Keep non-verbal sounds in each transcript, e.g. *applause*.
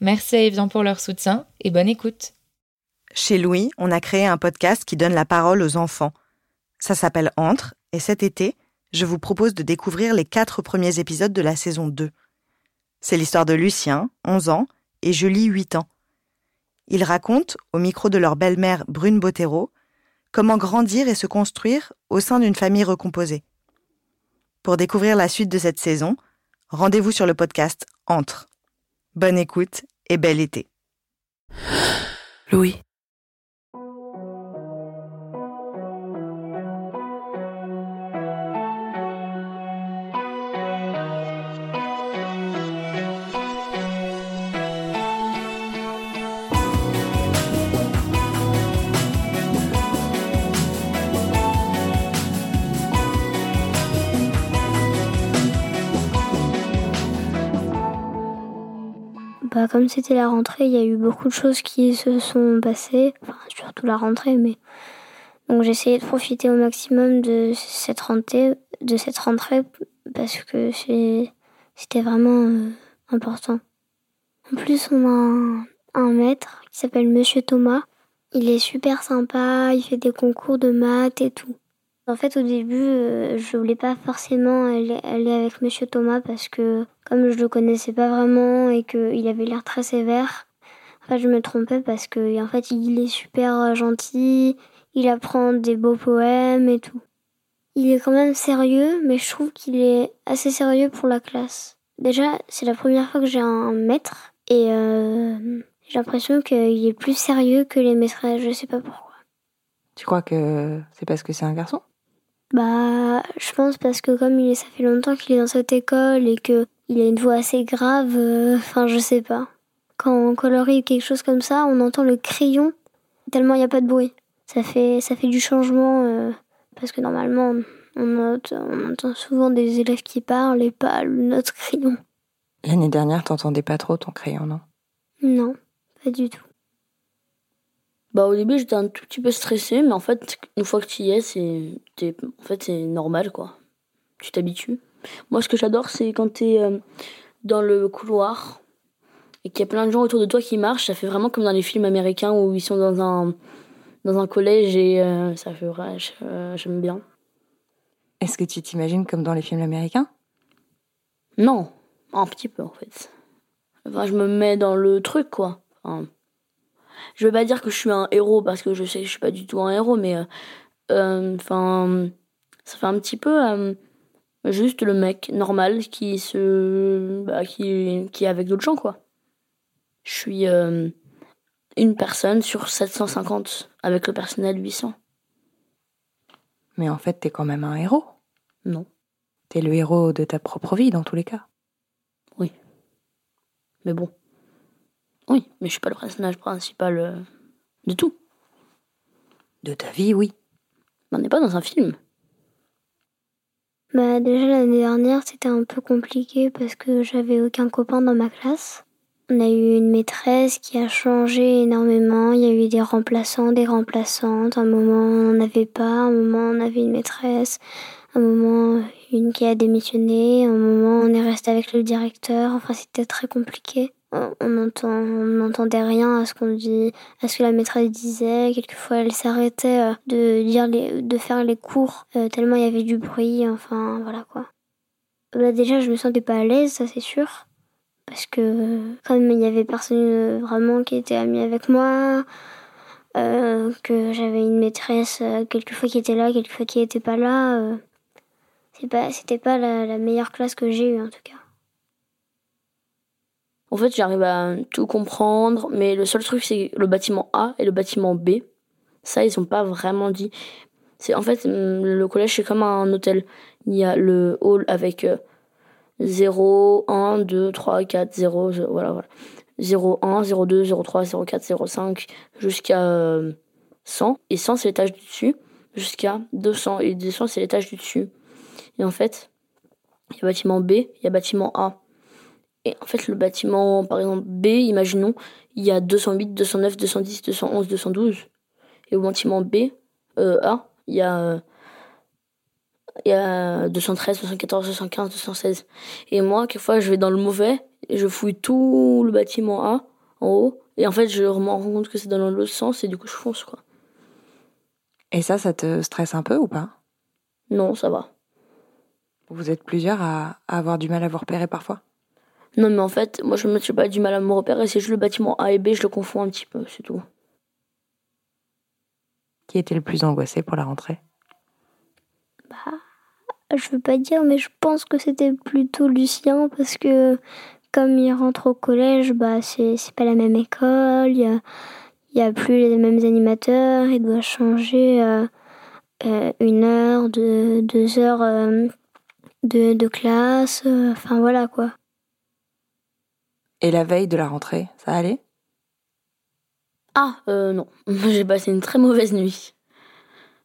Merci à Evian pour leur soutien et bonne écoute. Chez Louis, on a créé un podcast qui donne la parole aux enfants. Ça s'appelle Entre, et cet été, je vous propose de découvrir les quatre premiers épisodes de la saison 2. C'est l'histoire de Lucien, 11 ans, et Julie, 8 ans. Ils racontent, au micro de leur belle-mère Brune Bottero, comment grandir et se construire au sein d'une famille recomposée. Pour découvrir la suite de cette saison, rendez-vous sur le podcast Entre. Bonne écoute et bel été. Louis. Comme c'était la rentrée, il y a eu beaucoup de choses qui se sont passées, surtout la rentrée, mais donc j'ai essayé de profiter au maximum de cette rentrée, parce que c'était vraiment euh, important. En plus, on a un maître qui s'appelle Monsieur Thomas. Il est super sympa, il fait des concours de maths et tout. En fait, au début, euh, je voulais pas forcément aller, avec Monsieur Thomas parce que comme je le connaissais pas vraiment et qu'il avait l'air très sévère, en fait, je me trompais parce que en fait, il est super gentil, il apprend des beaux poèmes et tout. Il est quand même sérieux, mais je trouve qu'il est assez sérieux pour la classe. Déjà, c'est la première fois que j'ai un maître et euh, j'ai l'impression qu'il est plus sérieux que les maîtresses. Je sais pas pourquoi. Tu crois que c'est parce que c'est un garçon? Bah, je pense parce que comme il est, ça fait longtemps qu'il est dans cette école et que il a une voix assez grave, euh, enfin, je sais pas. Quand on colorie quelque chose comme ça, on entend le crayon tellement il n'y a pas de bruit. Ça fait, ça fait du changement euh, parce que normalement, on, note, on entend souvent des élèves qui parlent et pas notre crayon. L'année dernière, t'entendais pas trop ton crayon, non? Non, pas du tout. Bah au début j'étais un tout petit peu stressée, mais en fait une fois que tu y es, c'est en fait c'est normal quoi. Tu t'habitues. Moi ce que j'adore c'est quand tu es euh, dans le couloir et qu'il y a plein de gens autour de toi qui marchent, ça fait vraiment comme dans les films américains où ils sont dans un dans un collège et euh, ça fait vrai, euh, j'aime bien. Est-ce que tu t'imagines comme dans les films américains? Non, un petit peu en fait. Enfin, je me mets dans le truc quoi. Enfin, je veux pas dire que je suis un héros parce que je sais que je suis pas du tout un héros, mais euh, euh, enfin, ça fait un petit peu euh, juste le mec normal qui se, bah, qui, qui est avec d'autres gens quoi. Je suis une personne sur 750 avec le personnel 800. Mais en fait, t'es quand même un héros. Non. T'es le héros de ta propre vie dans tous les cas. Oui. Mais bon. Oui, mais je suis pas le personnage principal euh, de tout. De ta vie, oui. On n'est pas dans un film. Bah déjà l'année dernière c'était un peu compliqué parce que j'avais aucun copain dans ma classe. On a eu une maîtresse qui a changé énormément. Il y a eu des remplaçants, des remplaçantes. Un moment on n'en avait pas, un moment on avait une maîtresse, un moment une qui a démissionné, un moment on est resté avec le directeur. Enfin c'était très compliqué on n'entendait rien à ce qu'on dit, à ce que la maîtresse disait. Quelquefois, elle s'arrêtait euh, de dire les, de faire les cours euh, tellement il y avait du bruit. Enfin, voilà quoi. Là, déjà, je me sentais pas à l'aise, ça c'est sûr, parce que comme il y avait personne euh, vraiment qui était amie avec moi, que j'avais une maîtresse quelquefois qui était là, quelquefois qui était pas là. c'est pas, c'était pas la meilleure classe que j'ai eue en tout cas. En fait, j'arrive à tout comprendre, mais le seul truc, c'est le bâtiment A et le bâtiment B. Ça, ils ont pas vraiment dit. C'est en fait le collège, c'est comme un hôtel. Il y a le hall avec 0, 1, 2, 3, 4, 0, voilà, voilà. 0,1, 0,2, 0,3, 0,4, 0,5 jusqu'à 100. Et 100, c'est l'étage du dessus jusqu'à 200. Et 200, c'est l'étage du dessus. Et en fait, il y a bâtiment B, il y a bâtiment A. Et en fait, le bâtiment, par exemple, B, imaginons, il y a 208, 209, 210, 211, 212. Et au bâtiment B, euh, A, il y a, il y a 213, 214, 215, 216. Et moi, quelquefois, je vais dans le mauvais, et je fouille tout le bâtiment A, en haut, et en fait, je me rends compte que c'est dans l'autre sens, et du coup, je fonce, quoi. Et ça, ça te stresse un peu ou pas? Non, ça va. Vous êtes plusieurs à, avoir du mal à vous repérer parfois? Non, mais en fait, moi, je me suis pas du mal à me repérer. C'est juste le bâtiment A et B, je le confonds un petit peu, c'est tout. Qui était le plus angoissé pour la rentrée? Bah, je veux pas dire, mais je pense que c'était plutôt Lucien parce que comme il rentre au collège, bah c'est pas la même école, il y a, y a plus les mêmes animateurs, il doit changer euh, euh, une heure, deux, deux heures euh, de, classe, euh, enfin voilà quoi. Et la veille de la rentrée, ça allait? Ah, euh, non. *laughs* j'ai passé une très mauvaise nuit.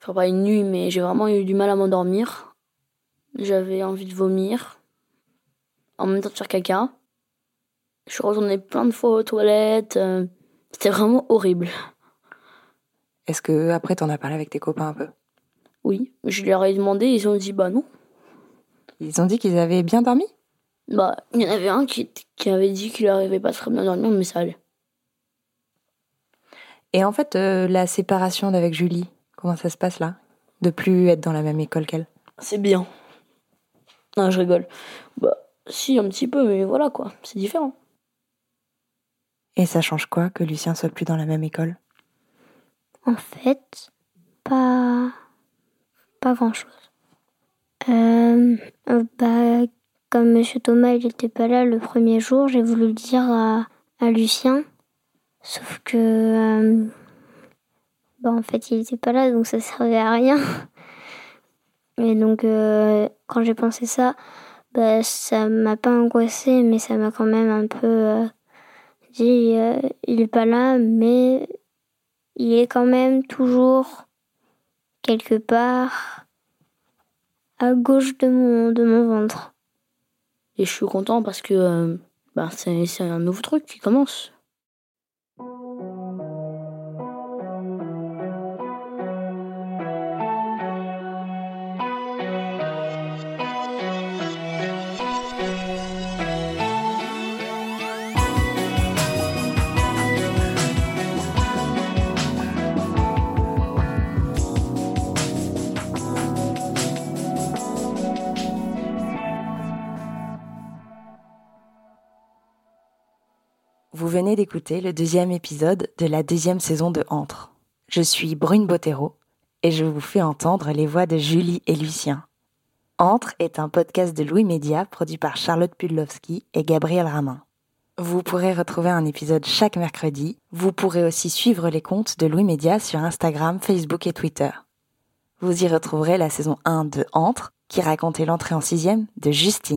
Enfin, pas une nuit, mais j'ai vraiment eu du mal à m'endormir. J'avais envie de vomir. En même temps de faire caca. Je suis retournée plein de fois aux toilettes. Euh, c'était vraiment horrible. Est-ce que après t'en as parlé avec tes copains un peu? Oui, je leur ai demandé, ils ont dit bah non. Ils ont dit qu'ils avaient bien dormi? Bah, il y en avait un qui, qui avait dit qu'il n'arrivait pas très bien à dormir, mais ça allait. Et en fait, euh, la séparation d'avec Julie, comment ça se passe là? De plus être dans la même école qu'elle? C'est bien. Non, je rigole. Bah, si, un petit peu, mais voilà quoi, c'est différent. Et ça change quoi que Lucien soit plus dans la même école? En fait, pas. pas grand chose. Euh, euh, bah, comme Monsieur Thomas il n'était pas là le premier jour, j'ai voulu le dire à, Lucien. Sauf que, euh, bah, en fait, il n'était pas là, donc ça servait à rien. *laughs* Et donc, quand j'ai pensé ça, bah, ça m'a pas angoissé, mais ça m'a quand même un peu dit il est pas là, mais il est quand même toujours quelque part à gauche de mon, de mon ventre. Et je suis content parce que euh, bah, c'est un nouveau truc qui commence. Venez d'écouter le deuxième épisode de la deuxième saison de Entre. Je suis Brune Bottero et je vous fais entendre les voix de Julie et Lucien. Entre est un podcast de Louis Média produit par Charlotte Pudlowski et Gabriel Ramin. Vous pourrez retrouver un épisode chaque mercredi. Vous pourrez aussi suivre les comptes de Louis Média sur Instagram, Facebook et Twitter. Vous y retrouverez la saison 1 de Entre, qui racontait l'entrée en sixième de Justine.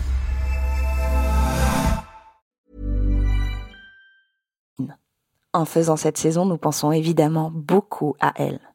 En faisant cette saison, nous pensons évidemment beaucoup à elle.